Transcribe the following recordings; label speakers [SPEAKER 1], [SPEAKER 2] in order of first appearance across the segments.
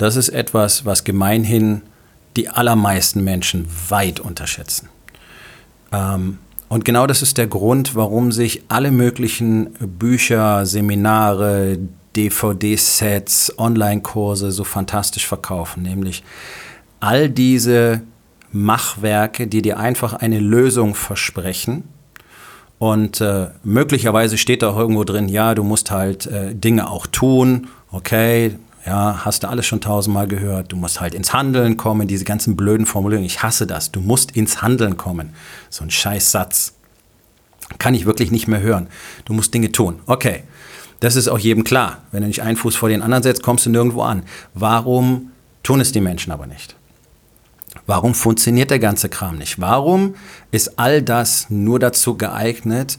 [SPEAKER 1] Das ist etwas, was gemeinhin die allermeisten Menschen weit unterschätzen. Ähm, und genau das ist der Grund, warum sich alle möglichen Bücher, Seminare, DVD-Sets, Online-Kurse so fantastisch verkaufen. Nämlich all diese Machwerke, die dir einfach eine Lösung versprechen. Und äh, möglicherweise steht da auch irgendwo drin, ja, du musst halt äh, Dinge auch tun. Okay, ja, hast du alles schon tausendmal gehört. Du musst halt ins Handeln kommen, diese ganzen blöden Formulierungen. Ich hasse das. Du musst ins Handeln kommen. So ein Scheißsatz. Kann ich wirklich nicht mehr hören. Du musst Dinge tun. Okay. Das ist auch jedem klar. Wenn du nicht einen Fuß vor den anderen setzt, kommst du nirgendwo an. Warum tun es die Menschen aber nicht? Warum funktioniert der ganze Kram nicht? Warum ist all das nur dazu geeignet,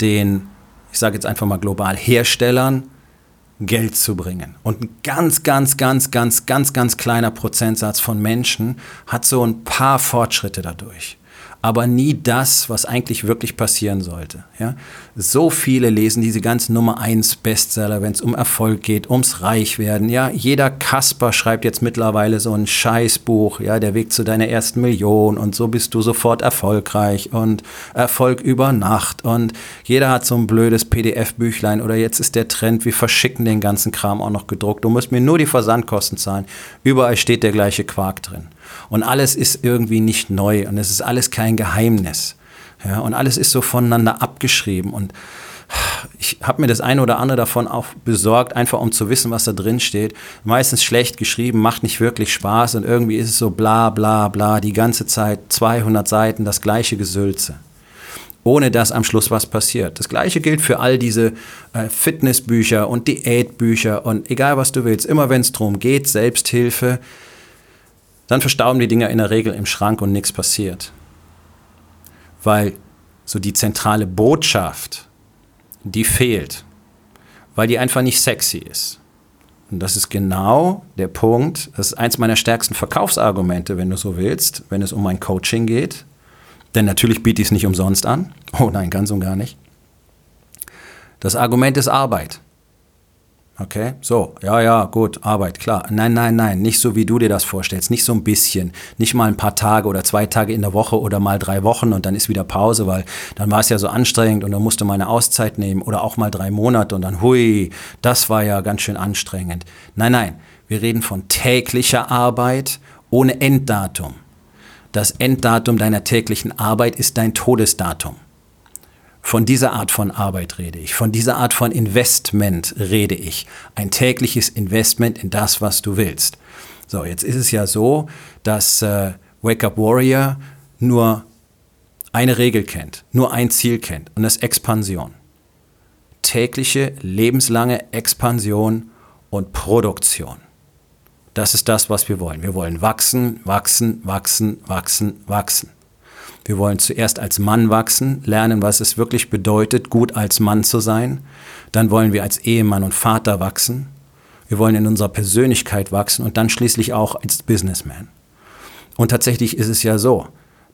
[SPEAKER 1] den, ich sage jetzt einfach mal global, Herstellern Geld zu bringen. Und ein ganz, ganz, ganz, ganz, ganz, ganz kleiner Prozentsatz von Menschen hat so ein paar Fortschritte dadurch aber nie das, was eigentlich wirklich passieren sollte. Ja? So viele lesen diese ganzen Nummer 1 Bestseller, wenn es um Erfolg geht, ums Reichwerden. Ja? Jeder Kasper schreibt jetzt mittlerweile so ein Scheißbuch, ja, der Weg zu deiner ersten Million und so bist du sofort erfolgreich und Erfolg über Nacht und jeder hat so ein blödes PDF-Büchlein oder jetzt ist der Trend, wir verschicken den ganzen Kram auch noch gedruckt. Du musst mir nur die Versandkosten zahlen. Überall steht der gleiche Quark drin. Und alles ist irgendwie nicht neu und es ist alles kein Geheimnis. Ja, und alles ist so voneinander abgeschrieben. Und ich habe mir das eine oder andere davon auch besorgt, einfach um zu wissen, was da drin steht. Meistens schlecht geschrieben, macht nicht wirklich Spaß und irgendwie ist es so bla bla bla, die ganze Zeit 200 Seiten, das gleiche Gesülze. Ohne dass am Schluss was passiert. Das gleiche gilt für all diese äh, Fitnessbücher und Diätbücher und egal was du willst. Immer wenn es darum geht, Selbsthilfe, dann verstauben die Dinger in der Regel im Schrank und nichts passiert. Weil so die zentrale Botschaft, die fehlt, weil die einfach nicht sexy ist. Und das ist genau der Punkt, das ist eins meiner stärksten Verkaufsargumente, wenn du so willst, wenn es um mein Coaching geht. Denn natürlich biete ich es nicht umsonst an. Oh nein, ganz und gar nicht. Das Argument ist Arbeit. Okay, so, ja, ja, gut, Arbeit, klar. Nein, nein, nein, nicht so, wie du dir das vorstellst, nicht so ein bisschen, nicht mal ein paar Tage oder zwei Tage in der Woche oder mal drei Wochen und dann ist wieder Pause, weil dann war es ja so anstrengend und dann musste mal eine Auszeit nehmen oder auch mal drei Monate und dann, hui, das war ja ganz schön anstrengend. Nein, nein, wir reden von täglicher Arbeit ohne Enddatum. Das Enddatum deiner täglichen Arbeit ist dein Todesdatum. Von dieser Art von Arbeit rede ich, von dieser Art von Investment rede ich. Ein tägliches Investment in das, was du willst. So, jetzt ist es ja so, dass äh, Wake Up Warrior nur eine Regel kennt, nur ein Ziel kennt und das ist Expansion. Tägliche, lebenslange Expansion und Produktion. Das ist das, was wir wollen. Wir wollen wachsen, wachsen, wachsen, wachsen, wachsen. Wir wollen zuerst als Mann wachsen, lernen, was es wirklich bedeutet, gut als Mann zu sein. Dann wollen wir als Ehemann und Vater wachsen. Wir wollen in unserer Persönlichkeit wachsen und dann schließlich auch als Businessman. Und tatsächlich ist es ja so,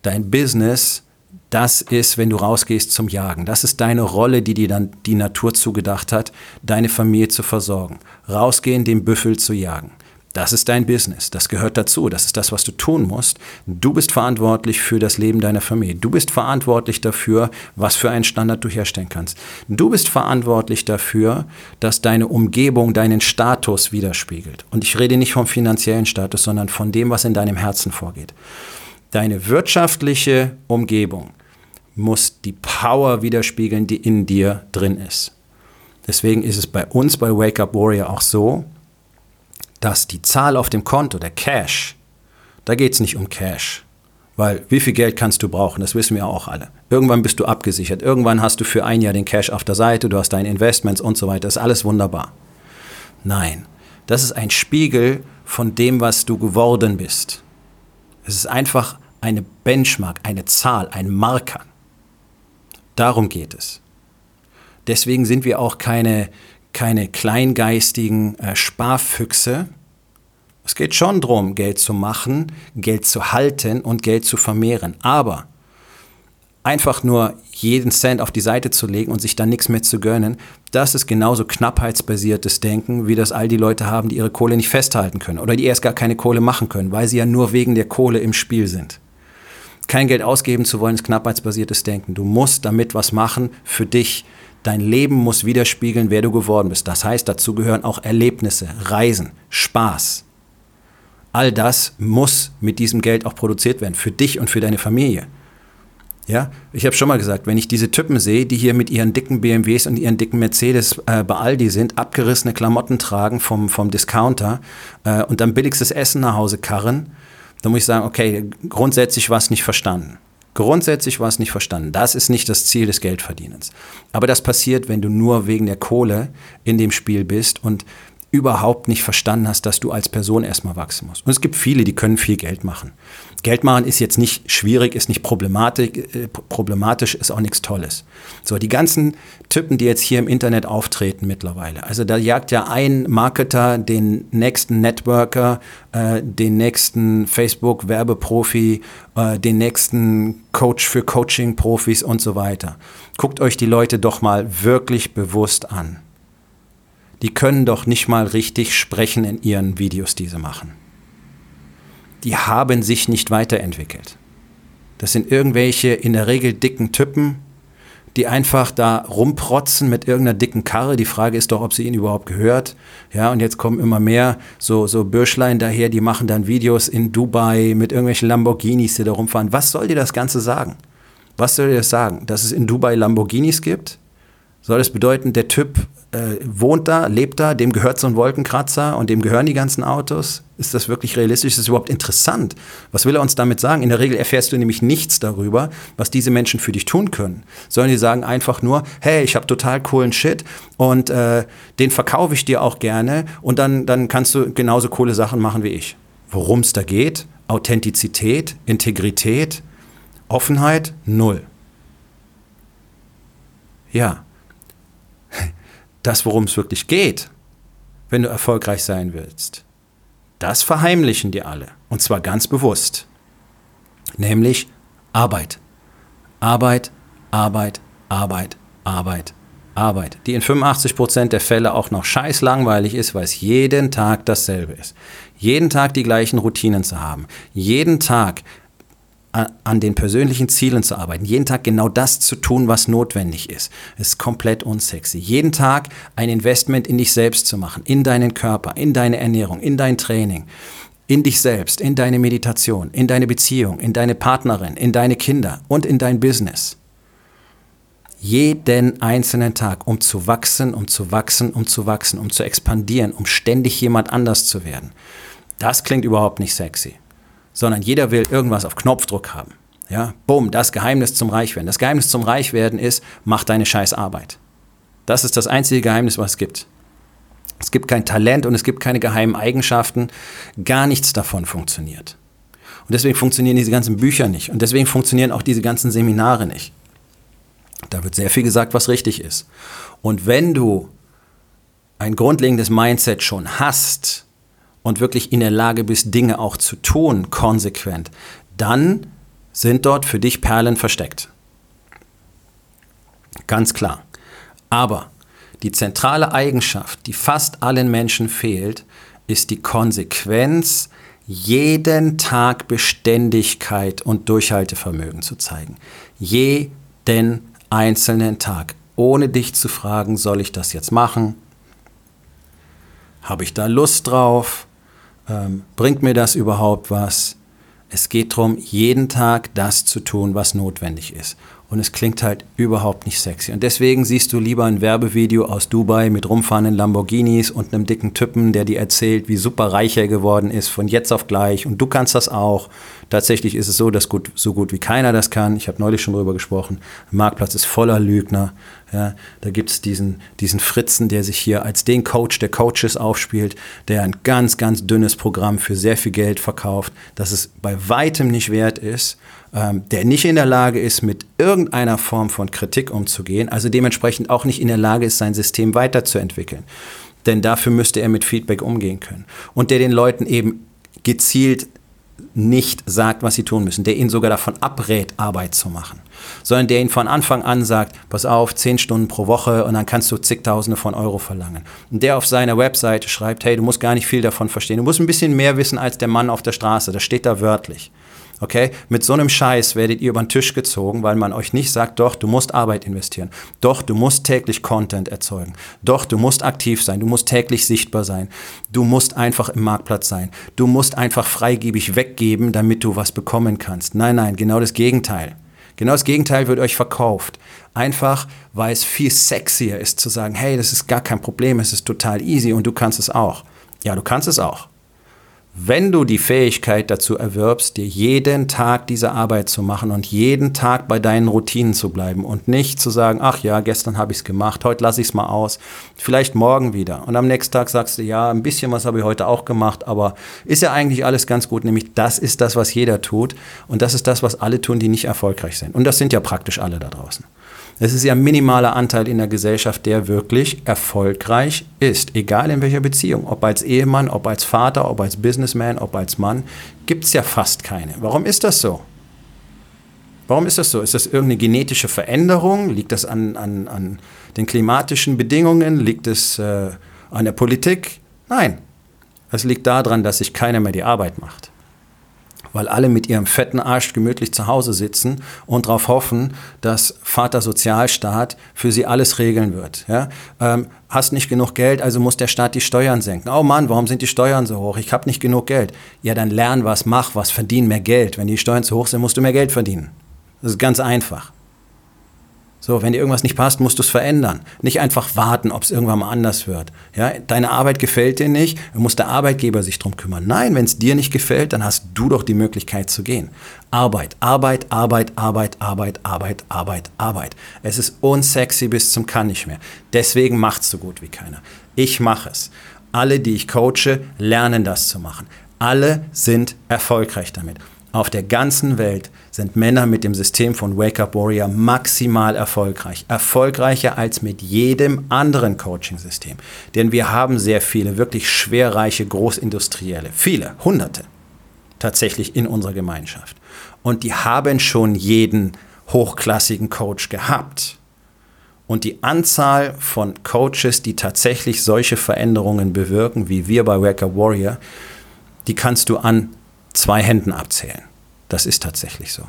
[SPEAKER 1] dein Business, das ist, wenn du rausgehst zum Jagen. Das ist deine Rolle, die dir dann die Natur zugedacht hat, deine Familie zu versorgen. Rausgehen, den Büffel zu jagen. Das ist dein Business. Das gehört dazu. Das ist das, was du tun musst. Du bist verantwortlich für das Leben deiner Familie. Du bist verantwortlich dafür, was für einen Standard du herstellen kannst. Du bist verantwortlich dafür, dass deine Umgebung deinen Status widerspiegelt. Und ich rede nicht vom finanziellen Status, sondern von dem, was in deinem Herzen vorgeht. Deine wirtschaftliche Umgebung muss die Power widerspiegeln, die in dir drin ist. Deswegen ist es bei uns bei Wake Up Warrior auch so, dass die Zahl auf dem Konto, der Cash, da geht es nicht um Cash. Weil wie viel Geld kannst du brauchen? Das wissen wir auch alle. Irgendwann bist du abgesichert. Irgendwann hast du für ein Jahr den Cash auf der Seite, du hast deine Investments und so weiter. Das ist alles wunderbar. Nein, das ist ein Spiegel von dem, was du geworden bist. Es ist einfach eine Benchmark, eine Zahl, ein Marker. Darum geht es. Deswegen sind wir auch keine, keine kleingeistigen äh, Sparfüchse. Es geht schon darum, Geld zu machen, Geld zu halten und Geld zu vermehren. Aber einfach nur jeden Cent auf die Seite zu legen und sich dann nichts mehr zu gönnen, das ist genauso knappheitsbasiertes Denken, wie das all die Leute haben, die ihre Kohle nicht festhalten können oder die erst gar keine Kohle machen können, weil sie ja nur wegen der Kohle im Spiel sind. Kein Geld ausgeben zu wollen, ist knappheitsbasiertes Denken. Du musst damit was machen für dich. Dein Leben muss widerspiegeln, wer du geworden bist. Das heißt, dazu gehören auch Erlebnisse, Reisen, Spaß. All das muss mit diesem Geld auch produziert werden, für dich und für deine Familie. Ja, ich habe schon mal gesagt, wenn ich diese Typen sehe, die hier mit ihren dicken BMWs und ihren dicken Mercedes äh, bei Aldi sind, abgerissene Klamotten tragen vom, vom Discounter äh, und dann billigstes Essen nach Hause karren, dann muss ich sagen, okay, grundsätzlich war es nicht verstanden. Grundsätzlich war es nicht verstanden. Das ist nicht das Ziel des Geldverdienens. Aber das passiert, wenn du nur wegen der Kohle in dem Spiel bist und überhaupt nicht verstanden hast, dass du als Person erstmal wachsen musst. Und es gibt viele, die können viel Geld machen. Geld machen ist jetzt nicht schwierig, ist nicht problematisch, äh, problematisch, ist auch nichts Tolles. So, die ganzen Typen, die jetzt hier im Internet auftreten mittlerweile. Also da jagt ja ein Marketer den nächsten Networker, äh, den nächsten Facebook-Werbeprofi, äh, den nächsten Coach für Coaching-Profis und so weiter. Guckt euch die Leute doch mal wirklich bewusst an die können doch nicht mal richtig sprechen in ihren Videos, die sie machen. Die haben sich nicht weiterentwickelt. Das sind irgendwelche in der Regel dicken Typen, die einfach da rumprotzen mit irgendeiner dicken Karre. Die Frage ist doch, ob sie ihnen überhaupt gehört. Ja, und jetzt kommen immer mehr so, so Bürschlein daher, die machen dann Videos in Dubai mit irgendwelchen Lamborghinis, die da rumfahren. Was soll dir das Ganze sagen? Was soll dir das sagen? Dass es in Dubai Lamborghinis gibt? Soll das bedeuten, der Typ äh, wohnt da, lebt da, dem gehört so ein Wolkenkratzer und dem gehören die ganzen Autos? Ist das wirklich realistisch? Ist das überhaupt interessant? Was will er uns damit sagen? In der Regel erfährst du nämlich nichts darüber, was diese Menschen für dich tun können. Sollen die sagen einfach nur, hey, ich habe total coolen Shit und äh, den verkaufe ich dir auch gerne und dann, dann kannst du genauso coole Sachen machen wie ich. Worum es da geht? Authentizität, Integrität, Offenheit, null. Ja, das, worum es wirklich geht, wenn du erfolgreich sein willst, das verheimlichen dir alle. Und zwar ganz bewusst. Nämlich Arbeit. Arbeit, Arbeit, Arbeit, Arbeit, Arbeit. Die in 85% der Fälle auch noch scheiß langweilig ist, weil es jeden Tag dasselbe ist. Jeden Tag die gleichen Routinen zu haben. Jeden Tag an den persönlichen Zielen zu arbeiten, jeden Tag genau das zu tun, was notwendig ist, ist komplett unsexy. Jeden Tag ein Investment in dich selbst zu machen, in deinen Körper, in deine Ernährung, in dein Training, in dich selbst, in deine Meditation, in deine Beziehung, in deine Partnerin, in deine Kinder und in dein Business. Jeden einzelnen Tag, um zu wachsen, um zu wachsen, um zu wachsen, um zu expandieren, um ständig jemand anders zu werden. Das klingt überhaupt nicht sexy sondern jeder will irgendwas auf Knopfdruck haben. Ja, bumm, das Geheimnis zum Reichwerden. Das Geheimnis zum Reichwerden ist, mach deine scheiß Arbeit. Das ist das einzige Geheimnis, was es gibt. Es gibt kein Talent und es gibt keine geheimen Eigenschaften. Gar nichts davon funktioniert. Und deswegen funktionieren diese ganzen Bücher nicht. Und deswegen funktionieren auch diese ganzen Seminare nicht. Da wird sehr viel gesagt, was richtig ist. Und wenn du ein grundlegendes Mindset schon hast, und wirklich in der Lage bist, Dinge auch zu tun, konsequent, dann sind dort für dich Perlen versteckt. Ganz klar. Aber die zentrale Eigenschaft, die fast allen Menschen fehlt, ist die Konsequenz, jeden Tag Beständigkeit und Durchhaltevermögen zu zeigen. Jeden einzelnen Tag. Ohne dich zu fragen, soll ich das jetzt machen? Habe ich da Lust drauf? Ähm, bringt mir das überhaupt was? Es geht darum, jeden Tag das zu tun, was notwendig ist. Und es klingt halt überhaupt nicht sexy. Und deswegen siehst du lieber ein Werbevideo aus Dubai mit rumfahrenden Lamborghinis und einem dicken Typen, der dir erzählt, wie super reich er geworden ist, von jetzt auf gleich. Und du kannst das auch. Tatsächlich ist es so, dass gut, so gut wie keiner das kann. Ich habe neulich schon darüber gesprochen. Der Marktplatz ist voller Lügner. Ja, da gibt es diesen, diesen Fritzen, der sich hier als den Coach der Coaches aufspielt, der ein ganz, ganz dünnes Programm für sehr viel Geld verkauft, das es bei weitem nicht wert ist, ähm, der nicht in der Lage ist, mit irgendeiner Form von Kritik umzugehen, also dementsprechend auch nicht in der Lage ist, sein System weiterzuentwickeln. Denn dafür müsste er mit Feedback umgehen können. Und der den Leuten eben gezielt nicht sagt, was sie tun müssen, der ihnen sogar davon abrät, Arbeit zu machen, sondern der ihnen von Anfang an sagt, pass auf, zehn Stunden pro Woche und dann kannst du zigtausende von Euro verlangen. Und der auf seiner Webseite schreibt, hey, du musst gar nicht viel davon verstehen, du musst ein bisschen mehr wissen als der Mann auf der Straße, das steht da wörtlich. Okay? Mit so einem Scheiß werdet ihr über den Tisch gezogen, weil man euch nicht sagt, doch, du musst Arbeit investieren. Doch, du musst täglich Content erzeugen. Doch, du musst aktiv sein. Du musst täglich sichtbar sein. Du musst einfach im Marktplatz sein. Du musst einfach freigebig weggeben, damit du was bekommen kannst. Nein, nein, genau das Gegenteil. Genau das Gegenteil wird euch verkauft. Einfach, weil es viel sexier ist zu sagen, hey, das ist gar kein Problem, es ist total easy und du kannst es auch. Ja, du kannst es auch wenn du die Fähigkeit dazu erwirbst, dir jeden Tag diese Arbeit zu machen und jeden Tag bei deinen Routinen zu bleiben und nicht zu sagen, ach ja, gestern habe ich es gemacht, heute lasse ich es mal aus, vielleicht morgen wieder. Und am nächsten Tag sagst du, ja, ein bisschen was habe ich heute auch gemacht, aber ist ja eigentlich alles ganz gut, nämlich das ist das, was jeder tut und das ist das, was alle tun, die nicht erfolgreich sind. Und das sind ja praktisch alle da draußen. Es ist ja ein minimaler Anteil in der Gesellschaft, der wirklich erfolgreich ist, egal in welcher Beziehung. Ob als Ehemann, ob als Vater, ob als Businessman, ob als Mann, gibt es ja fast keine. Warum ist das so? Warum ist das so? Ist das irgendeine genetische Veränderung? Liegt das an, an, an den klimatischen Bedingungen? Liegt es äh, an der Politik? Nein. Es liegt daran, dass sich keiner mehr die Arbeit macht weil alle mit ihrem fetten Arsch gemütlich zu Hause sitzen und darauf hoffen, dass Vater Sozialstaat für sie alles regeln wird. Ja? Ähm, hast nicht genug Geld, also muss der Staat die Steuern senken. Oh Mann, warum sind die Steuern so hoch? Ich habe nicht genug Geld. Ja, dann lern was, mach was, verdien mehr Geld. Wenn die Steuern zu hoch sind, musst du mehr Geld verdienen. Das ist ganz einfach. So, wenn dir irgendwas nicht passt, musst du es verändern. Nicht einfach warten, ob es irgendwann mal anders wird. Ja, deine Arbeit gefällt dir nicht, dann muss der Arbeitgeber sich drum kümmern. Nein, wenn es dir nicht gefällt, dann hast du doch die Möglichkeit zu gehen. Arbeit, Arbeit, Arbeit, Arbeit, Arbeit, Arbeit, Arbeit, Arbeit. Es ist unsexy bis zum kann nicht mehr. Deswegen macht es so gut wie keiner. Ich mache es. Alle, die ich coache, lernen das zu machen. Alle sind erfolgreich damit. Auf der ganzen Welt sind Männer mit dem System von Wake Up Warrior maximal erfolgreich. Erfolgreicher als mit jedem anderen Coaching-System. Denn wir haben sehr viele wirklich schwerreiche Großindustrielle. Viele, Hunderte tatsächlich in unserer Gemeinschaft. Und die haben schon jeden hochklassigen Coach gehabt. Und die Anzahl von Coaches, die tatsächlich solche Veränderungen bewirken, wie wir bei Wake Up Warrior, die kannst du an zwei Händen abzählen. Das ist tatsächlich so.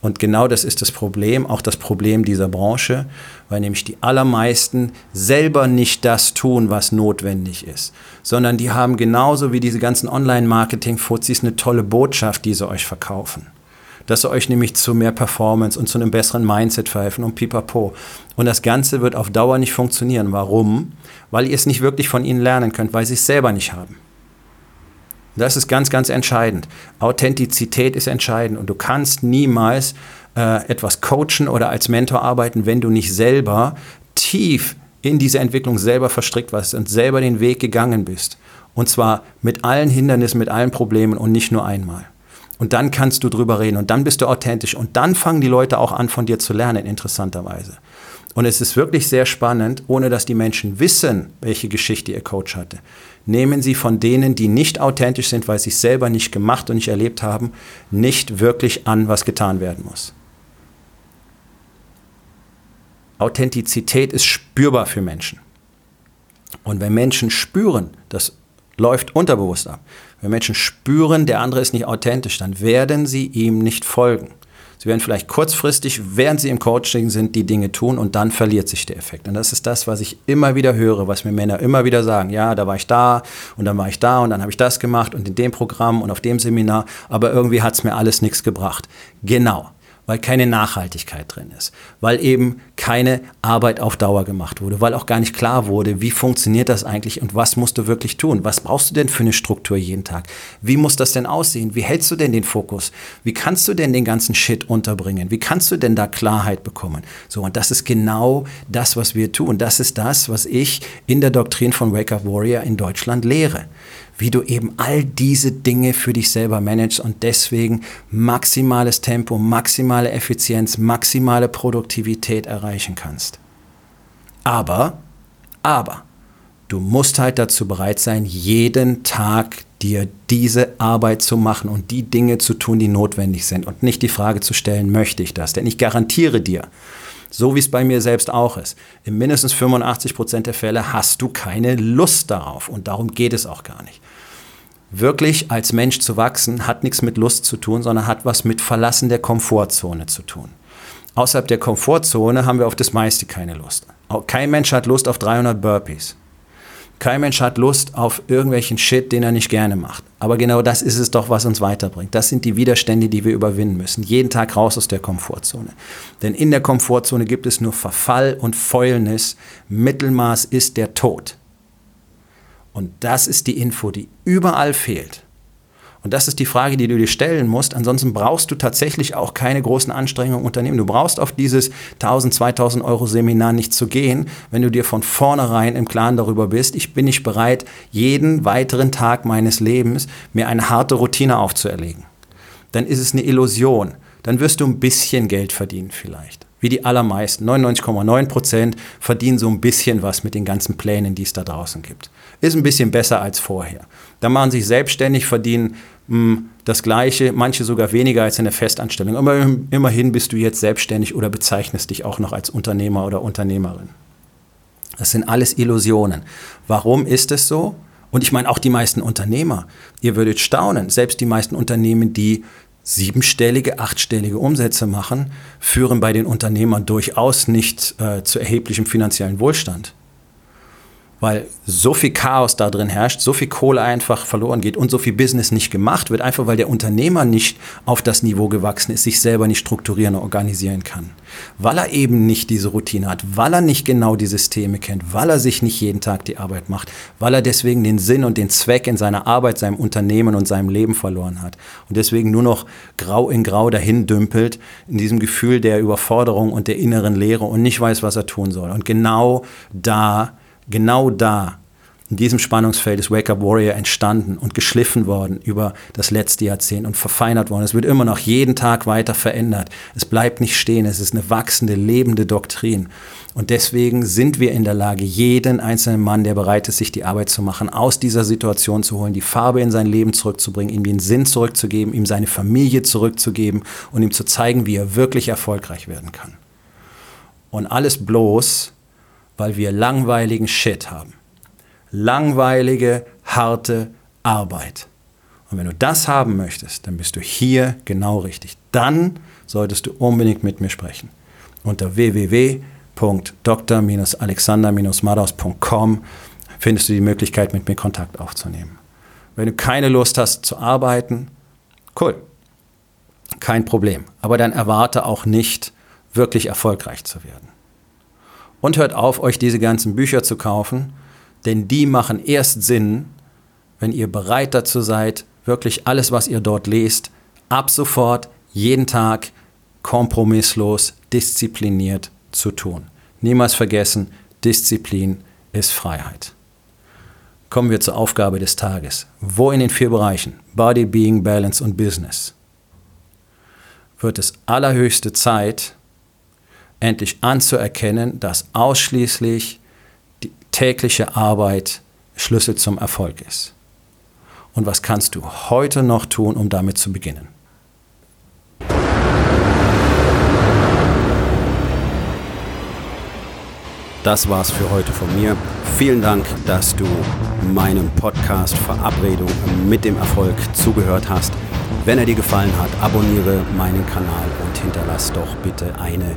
[SPEAKER 1] Und genau das ist das Problem, auch das Problem dieser Branche, weil nämlich die allermeisten selber nicht das tun, was notwendig ist, sondern die haben genauso wie diese ganzen Online-Marketing-Fuzis eine tolle Botschaft, die sie euch verkaufen. Dass sie euch nämlich zu mehr Performance und zu einem besseren Mindset verhelfen und pipapo. Und das Ganze wird auf Dauer nicht funktionieren. Warum? Weil ihr es nicht wirklich von ihnen lernen könnt, weil sie es selber nicht haben. Das ist ganz, ganz entscheidend. Authentizität ist entscheidend und du kannst niemals äh, etwas coachen oder als Mentor arbeiten, wenn du nicht selber tief in diese Entwicklung selber verstrickt warst und selber den Weg gegangen bist. Und zwar mit allen Hindernissen, mit allen Problemen und nicht nur einmal. Und dann kannst du drüber reden und dann bist du authentisch und dann fangen die Leute auch an, von dir zu lernen, interessanterweise. Und es ist wirklich sehr spannend, ohne dass die Menschen wissen, welche Geschichte ihr Coach hatte nehmen Sie von denen, die nicht authentisch sind, weil sie es selber nicht gemacht und nicht erlebt haben, nicht wirklich an, was getan werden muss. Authentizität ist spürbar für Menschen. Und wenn Menschen spüren, das läuft unterbewusst ab, wenn Menschen spüren, der andere ist nicht authentisch, dann werden sie ihm nicht folgen. Sie werden vielleicht kurzfristig, während Sie im Coaching sind, die Dinge tun und dann verliert sich der Effekt. Und das ist das, was ich immer wieder höre, was mir Männer immer wieder sagen. Ja, da war ich da und dann war ich da und dann habe ich das gemacht und in dem Programm und auf dem Seminar, aber irgendwie hat es mir alles nichts gebracht. Genau, weil keine Nachhaltigkeit drin ist, weil eben keine Arbeit auf Dauer gemacht wurde, weil auch gar nicht klar wurde, wie funktioniert das eigentlich und was musst du wirklich tun? Was brauchst du denn für eine Struktur jeden Tag? Wie muss das denn aussehen? Wie hältst du denn den Fokus? Wie kannst du denn den ganzen Shit unterbringen? Wie kannst du denn da Klarheit bekommen? So, und das ist genau das, was wir tun. Das ist das, was ich in der Doktrin von Wake Up Warrior in Deutschland lehre wie du eben all diese Dinge für dich selber managst und deswegen maximales Tempo, maximale Effizienz, maximale Produktivität erreichen kannst. Aber, aber, du musst halt dazu bereit sein, jeden Tag dir diese Arbeit zu machen und die Dinge zu tun, die notwendig sind und nicht die Frage zu stellen, möchte ich das? Denn ich garantiere dir, so wie es bei mir selbst auch ist. In mindestens 85 Prozent der Fälle hast du keine Lust darauf und darum geht es auch gar nicht. Wirklich als Mensch zu wachsen hat nichts mit Lust zu tun, sondern hat was mit Verlassen der Komfortzone zu tun. Außerhalb der Komfortzone haben wir auf das meiste keine Lust. Kein Mensch hat Lust auf 300 Burpees. Kein Mensch hat Lust auf irgendwelchen Shit, den er nicht gerne macht. Aber genau das ist es doch, was uns weiterbringt. Das sind die Widerstände, die wir überwinden müssen. Jeden Tag raus aus der Komfortzone. Denn in der Komfortzone gibt es nur Verfall und Fäulnis. Mittelmaß ist der Tod. Und das ist die Info, die überall fehlt. Und das ist die Frage, die du dir stellen musst. Ansonsten brauchst du tatsächlich auch keine großen Anstrengungen unternehmen. Du brauchst auf dieses 1000, 2000 Euro Seminar nicht zu gehen, wenn du dir von vornherein im Klaren darüber bist, ich bin nicht bereit, jeden weiteren Tag meines Lebens mir eine harte Routine aufzuerlegen. Dann ist es eine Illusion. Dann wirst du ein bisschen Geld verdienen vielleicht. Wie die allermeisten. 99,9 Prozent verdienen so ein bisschen was mit den ganzen Plänen, die es da draußen gibt. Ist ein bisschen besser als vorher. Da machen sich selbstständig, verdienen hm, das Gleiche, manche sogar weniger als in der Festanstellung. Aber immerhin bist du jetzt selbstständig oder bezeichnest dich auch noch als Unternehmer oder Unternehmerin. Das sind alles Illusionen. Warum ist es so? Und ich meine auch die meisten Unternehmer. Ihr würdet staunen, selbst die meisten Unternehmen, die siebenstellige, achtstellige Umsätze machen, führen bei den Unternehmern durchaus nicht äh, zu erheblichem finanziellen Wohlstand weil so viel Chaos da drin herrscht, so viel Kohle einfach verloren geht und so viel Business nicht gemacht wird, einfach weil der Unternehmer nicht auf das Niveau gewachsen ist, sich selber nicht strukturieren und organisieren kann. Weil er eben nicht diese Routine hat, weil er nicht genau die Systeme kennt, weil er sich nicht jeden Tag die Arbeit macht, weil er deswegen den Sinn und den Zweck in seiner Arbeit, seinem Unternehmen und seinem Leben verloren hat und deswegen nur noch grau in grau dahin dümpelt, in diesem Gefühl der Überforderung und der inneren Leere und nicht weiß, was er tun soll. Und genau da genau da, in diesem Spannungsfeld ist Wake Up Warrior entstanden und geschliffen worden über das letzte Jahrzehnt und verfeinert worden. Es wird immer noch jeden Tag weiter verändert. Es bleibt nicht stehen. Es ist eine wachsende, lebende Doktrin. Und deswegen sind wir in der Lage, jeden einzelnen Mann, der bereit ist, sich die Arbeit zu machen, aus dieser Situation zu holen, die Farbe in sein Leben zurückzubringen, ihm den Sinn zurückzugeben, ihm seine Familie zurückzugeben und ihm zu zeigen, wie er wirklich erfolgreich werden kann. Und alles bloß, weil wir langweiligen Shit haben. Langweilige, harte Arbeit. Und wenn du das haben möchtest, dann bist du hier genau richtig. Dann solltest du unbedingt mit mir sprechen. Unter www.dr-alexander-madaus.com findest du die Möglichkeit, mit mir Kontakt aufzunehmen. Wenn du keine Lust hast zu arbeiten, cool, kein Problem. Aber dann erwarte auch nicht, wirklich erfolgreich zu werden. Und hört auf, euch diese ganzen Bücher zu kaufen, denn die machen erst Sinn, wenn ihr bereit dazu seid, wirklich alles, was ihr dort lest, ab sofort, jeden Tag, kompromisslos, diszipliniert zu tun. Niemals vergessen, Disziplin ist Freiheit. Kommen wir zur Aufgabe des Tages. Wo in den vier Bereichen Body, Being, Balance und Business wird es allerhöchste Zeit, endlich anzuerkennen, dass ausschließlich die tägliche Arbeit Schlüssel zum Erfolg ist. Und was kannst du heute noch tun, um damit zu beginnen? Das war's für heute von mir. Vielen Dank, dass du meinem Podcast Verabredung mit dem Erfolg zugehört hast. Wenn er dir gefallen hat, abonniere meinen Kanal und hinterlass doch bitte eine